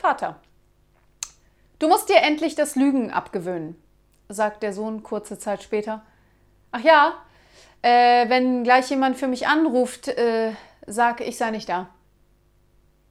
Vater. Du musst dir endlich das Lügen abgewöhnen, sagt der Sohn kurze Zeit später. Ach ja, äh, wenn gleich jemand für mich anruft, äh, sag, ich sei nicht da.